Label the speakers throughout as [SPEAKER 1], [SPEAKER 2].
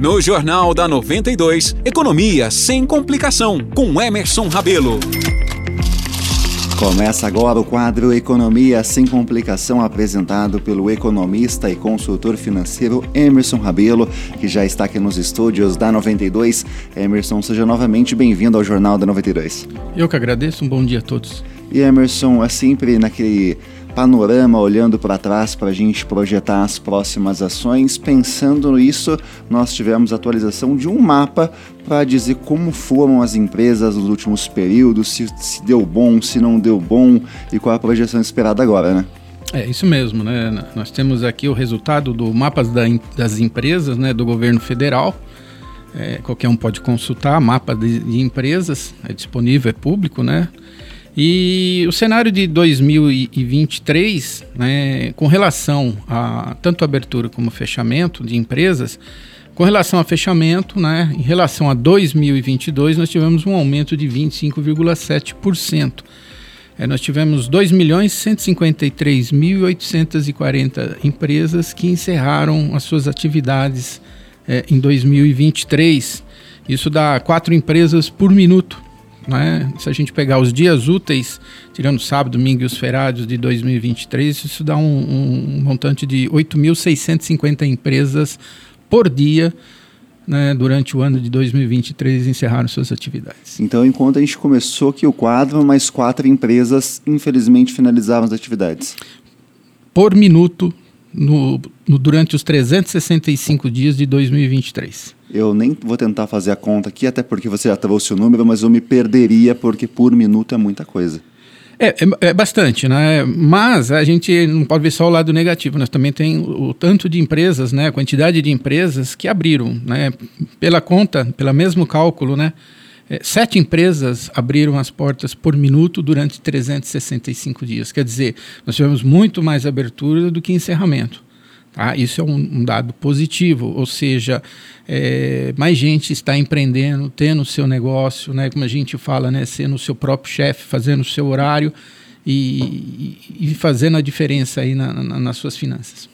[SPEAKER 1] No Jornal da 92, Economia sem complicação, com Emerson Rabelo.
[SPEAKER 2] Começa agora o quadro Economia sem complicação, apresentado pelo economista e consultor financeiro Emerson Rabelo, que já está aqui nos estúdios da 92. Emerson, seja novamente bem-vindo ao Jornal da 92.
[SPEAKER 3] Eu que agradeço, um bom dia a todos.
[SPEAKER 2] E Emerson, é sempre naquele panorama olhando para trás para a gente projetar as próximas ações. Pensando nisso, nós tivemos atualização de um mapa para dizer como foram as empresas nos últimos períodos, se, se deu bom, se não deu bom e qual a projeção esperada agora, né?
[SPEAKER 3] É isso mesmo, né? Nós temos aqui o resultado do mapas da, das empresas, né, do governo federal. É, qualquer um pode consultar, mapa de, de empresas, é disponível, é público, né? E o cenário de 2023, né, com relação a tanto abertura como fechamento de empresas, com relação a fechamento, né, em relação a 2022, nós tivemos um aumento de 25,7%. É, nós tivemos 2.153.840 empresas que encerraram as suas atividades é, em 2023. Isso dá quatro empresas por minuto né? Se a gente pegar os dias úteis, tirando sábado, domingo e os feriados de 2023, isso dá um, um montante de 8.650 empresas por dia né, durante o ano de 2023 encerraram suas atividades.
[SPEAKER 2] Então, enquanto a gente começou aqui o quadro, mais quatro empresas infelizmente finalizaram as atividades.
[SPEAKER 3] Por minuto no, no, durante os 365 dias de 2023.
[SPEAKER 2] Eu nem vou tentar fazer a conta aqui, até porque você já trouxe o número, mas eu me perderia porque por minuto é muita coisa.
[SPEAKER 3] É, é, é, bastante, né? Mas a gente não pode ver só o lado negativo. Nós também tem o, o, tanto de empresas, né? A quantidade de empresas que abriram, né? Pela conta, pelo mesmo cálculo, né? É, sete empresas abriram as portas por minuto durante 365 dias. Quer dizer, nós tivemos muito mais abertura do que encerramento. Tá? Isso é um, um dado positivo, ou seja, é, mais gente está empreendendo, tendo o seu negócio, né, como a gente fala, né, sendo o seu próprio chefe, fazendo o seu horário e, e, e fazendo a diferença aí na, na, nas suas finanças.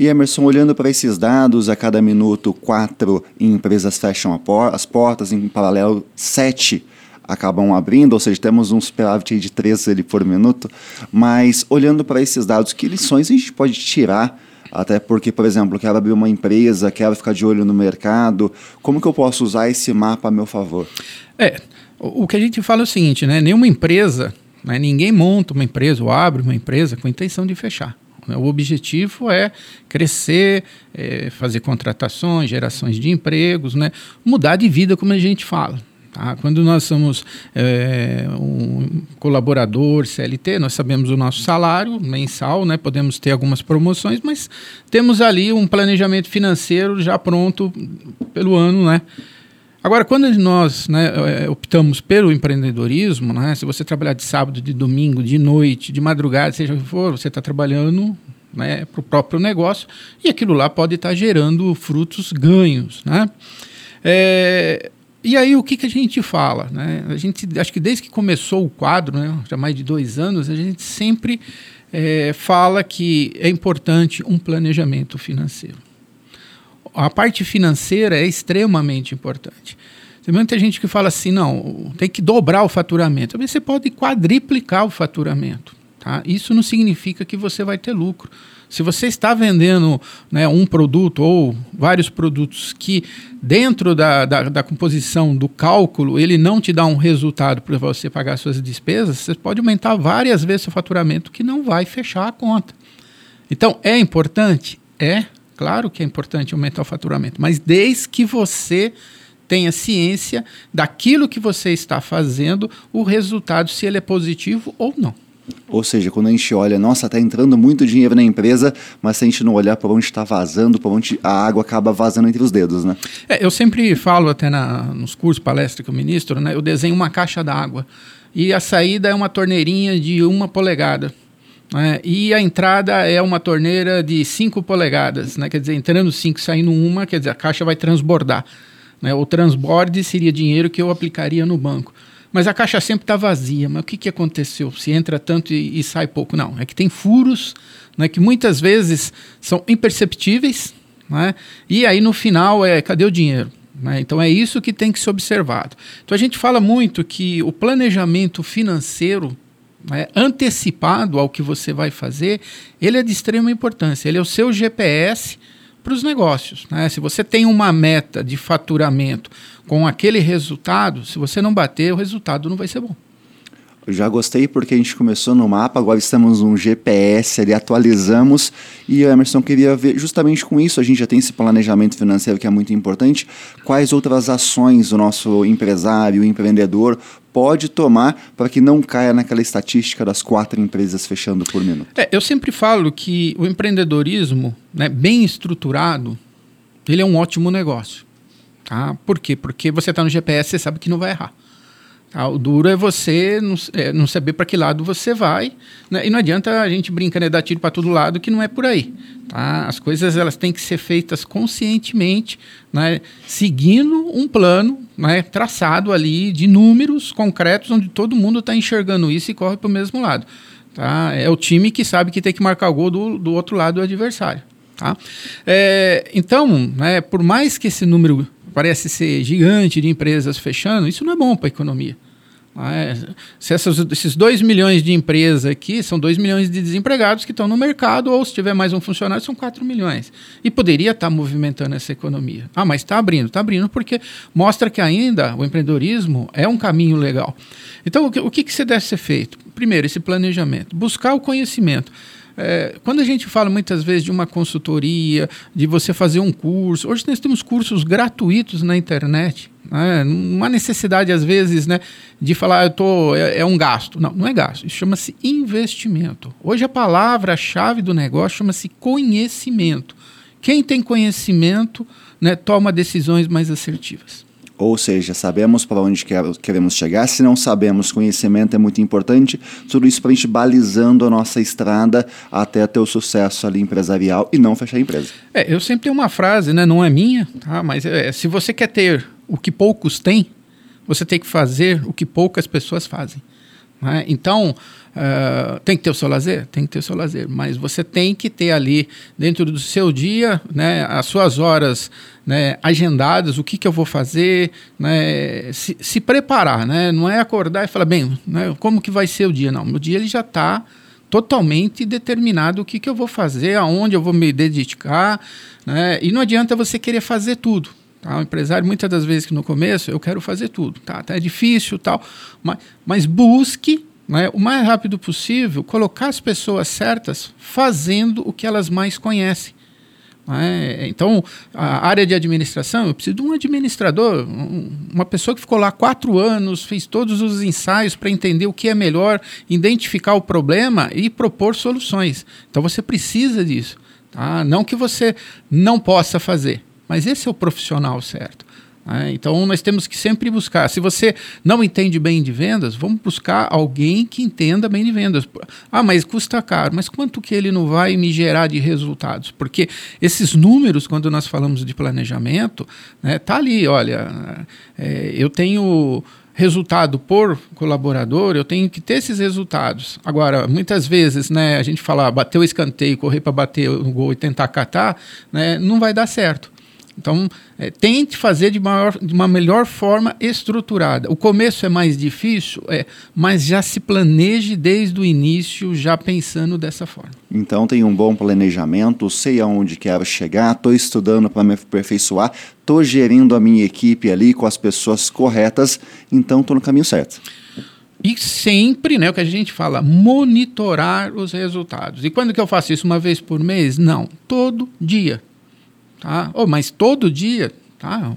[SPEAKER 2] E Emerson, olhando para esses dados, a cada minuto quatro empresas fecham por as portas, em paralelo sete acabam abrindo, ou seja, temos um superávit de três ali por minuto. Mas olhando para esses dados, que lições a gente pode tirar? Até porque, por exemplo, quero abrir uma empresa, quero ficar de olho no mercado. Como que eu posso usar esse mapa a meu favor?
[SPEAKER 3] É, o que a gente fala é o seguinte, né? Nenhuma empresa, né? ninguém monta uma empresa ou abre uma empresa com intenção de fechar. Né? O objetivo é crescer, é fazer contratações, gerações de empregos, né? mudar de vida, como a gente fala. Tá? Quando nós somos é, um colaborador CLT, nós sabemos o nosso salário mensal, né? podemos ter algumas promoções, mas temos ali um planejamento financeiro já pronto pelo ano, né? Agora, quando nós né, é, optamos pelo empreendedorismo, né, se você trabalhar de sábado, de domingo, de noite, de madrugada, seja o que for, você está trabalhando né, para o próprio negócio e aquilo lá pode estar tá gerando frutos ganhos. Né? É, e aí o que, que a gente fala? Né? A gente, acho que desde que começou o quadro, né, já mais de dois anos, a gente sempre é, fala que é importante um planejamento financeiro a parte financeira é extremamente importante. Tem muita gente que fala assim, não, tem que dobrar o faturamento. Você pode quadriplicar o faturamento. Tá? Isso não significa que você vai ter lucro. Se você está vendendo né, um produto ou vários produtos que dentro da, da, da, composição do cálculo ele não te dá um resultado para você pagar suas despesas, você pode aumentar várias vezes seu faturamento que não vai fechar a conta. Então, é importante? É, Claro que é importante aumentar o faturamento, mas desde que você tenha ciência daquilo que você está fazendo, o resultado, se ele é positivo ou não.
[SPEAKER 2] Ou seja, quando a gente olha, nossa, está entrando muito dinheiro na empresa, mas se a gente não olhar para onde está vazando, para onde a água acaba vazando entre os dedos, né?
[SPEAKER 3] É, eu sempre falo até na, nos cursos, palestra que eu ministro, né? Eu desenho uma caixa d'água e a saída é uma torneirinha de uma polegada. Né? E a entrada é uma torneira de 5 polegadas, né? quer dizer, entrando 5 saindo uma, quer dizer, a caixa vai transbordar. Né? O transborde seria dinheiro que eu aplicaria no banco. Mas a caixa sempre está vazia. Mas o que, que aconteceu? Se entra tanto e, e, sai pouco? Não, é que tem furos né, que muitas vezes são imperceptíveis, Né? E aí no final é cadê o dinheiro? Né? Então é isso que tem que ser observado. Então a gente fala muito que o planejamento financeiro né, antecipado ao que você vai fazer, ele é de extrema importância. Ele é o seu GPS para os negócios. Né? Se você tem uma meta de faturamento com aquele resultado, se você não bater, o resultado não vai ser bom.
[SPEAKER 2] Eu já gostei porque a gente começou no mapa, agora estamos no GPS ali, atualizamos e o Emerson queria ver justamente com isso, a gente já tem esse planejamento financeiro que é muito importante, quais outras ações o nosso empresário, o empreendedor pode tomar para que não caia naquela estatística das quatro empresas fechando por minuto?
[SPEAKER 3] É, eu sempre falo que o empreendedorismo, né, bem estruturado, ele é um ótimo negócio. Tá? Por quê? Porque você está no GPS, você sabe que não vai errar. Tá? O duro é você não, é, não saber para que lado você vai. Né? E não adianta a gente brincar, né, dar tiro para todo lado, que não é por aí. Tá? As coisas elas têm que ser feitas conscientemente, né? seguindo um plano né, traçado ali de números concretos, onde todo mundo está enxergando isso e corre para o mesmo lado. Tá? É o time que sabe que tem que marcar o gol do, do outro lado do adversário. Tá? É, então, né, por mais que esse número parece ser gigante de empresas fechando, isso não é bom para a economia. É, se essas, esses 2 milhões de empresas aqui são 2 milhões de desempregados que estão no mercado, ou se tiver mais um funcionário, são 4 milhões. E poderia estar tá movimentando essa economia. Ah, mas está abrindo, está abrindo porque mostra que ainda o empreendedorismo é um caminho legal. Então, o que, o que, que deve ser feito? Primeiro, esse planejamento, buscar o conhecimento. É, quando a gente fala muitas vezes de uma consultoria, de você fazer um curso, hoje nós temos cursos gratuitos na internet. Né? Necessidade, às vezes, né, de falar, eu tô, é, é um gasto. Não, não é gasto, isso chama-se investimento. Hoje a palavra-chave do negócio chama-se conhecimento. Quem tem conhecimento né, toma decisões mais assertivas.
[SPEAKER 2] Ou seja, sabemos para onde queremos chegar. Se não sabemos, conhecimento é muito importante. Tudo isso para a gente balizando a nossa estrada até ter o sucesso ali empresarial e não fechar a empresa.
[SPEAKER 3] É, eu sempre tenho uma frase, né? Não é minha, tá? Mas é, se você quer ter o que poucos têm, você tem que fazer o que poucas pessoas fazem. Né? Então, uh, tem que ter o seu lazer? Tem que ter o seu lazer, mas você tem que ter ali, dentro do seu dia, né, as suas horas né, agendadas, o que, que eu vou fazer, né, se, se preparar. Né? Não é acordar e falar, bem, né, como que vai ser o dia? Não, o dia ele já está totalmente determinado o que, que eu vou fazer, aonde eu vou me dedicar, né? e não adianta você querer fazer tudo. Tá? O empresário, muitas das vezes que no começo, eu quero fazer tudo. Tá, tá é difícil tal, mas, mas busque né, o mais rápido possível colocar as pessoas certas fazendo o que elas mais conhecem. É? Então, a área de administração, eu preciso de um administrador, uma pessoa que ficou lá quatro anos, fez todos os ensaios para entender o que é melhor, identificar o problema e propor soluções. Então, você precisa disso. Tá? Não que você não possa fazer, mas esse é o profissional certo. Né? Então nós temos que sempre buscar. Se você não entende bem de vendas, vamos buscar alguém que entenda bem de vendas. Ah, mas custa caro. Mas quanto que ele não vai me gerar de resultados? Porque esses números, quando nós falamos de planejamento, né, tá ali. Olha, é, eu tenho resultado por colaborador, eu tenho que ter esses resultados. Agora, muitas vezes, né, a gente fala, bater o escanteio, correr para bater o gol e tentar catar, né, não vai dar certo. Então, é, tente fazer de, maior, de uma melhor forma estruturada. O começo é mais difícil, é, mas já se planeje desde o início, já pensando dessa forma.
[SPEAKER 2] Então, tem um bom planejamento, sei aonde quero chegar, estou estudando para me aperfeiçoar, estou gerindo a minha equipe ali com as pessoas corretas, então estou no caminho certo.
[SPEAKER 3] E sempre, né, o que a gente fala, monitorar os resultados. E quando que eu faço isso? Uma vez por mês? Não, todo dia. Tá? Oh, mas todo dia, tá?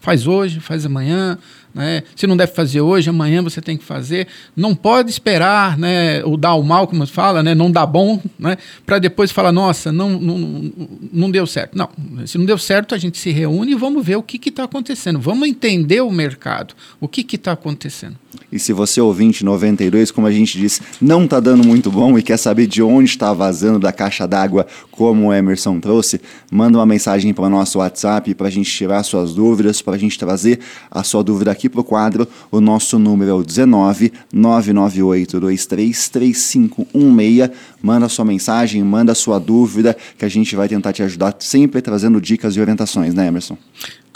[SPEAKER 3] faz hoje, faz amanhã. Né? Se não deve fazer hoje, amanhã você tem que fazer. Não pode esperar né, o dar o mal, como se fala, né, não dá bom, né, para depois falar, nossa, não, não, não deu certo. Não, se não deu certo, a gente se reúne e vamos ver o que está acontecendo. Vamos entender o mercado, o que está acontecendo.
[SPEAKER 2] E se você ouvinte 92, como a gente disse, não está dando muito bom e quer saber de onde está vazando da caixa d'água, como o Emerson trouxe, manda uma mensagem para o nosso WhatsApp para a gente tirar suas dúvidas, para a gente trazer a sua dúvida aqui para o quadro. O nosso número é o 19 998 3516. Manda sua mensagem, manda sua dúvida, que a gente vai tentar te ajudar, sempre trazendo dicas e orientações, né, Emerson?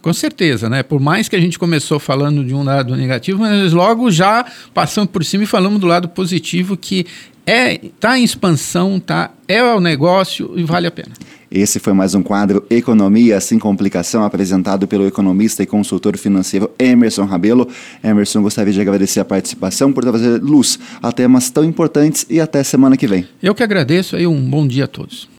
[SPEAKER 3] Com certeza, né? Por mais que a gente começou falando de um lado negativo, mas logo já passamos por cima e falamos do lado positivo que é tá em expansão, tá? É o negócio e vale a pena.
[SPEAKER 2] Esse foi mais um quadro Economia sem complicação apresentado pelo economista e consultor financeiro Emerson Rabelo. Emerson, gostaria de agradecer a participação por trazer luz a temas tão importantes e até semana que vem.
[SPEAKER 3] Eu que agradeço aí um bom dia a todos.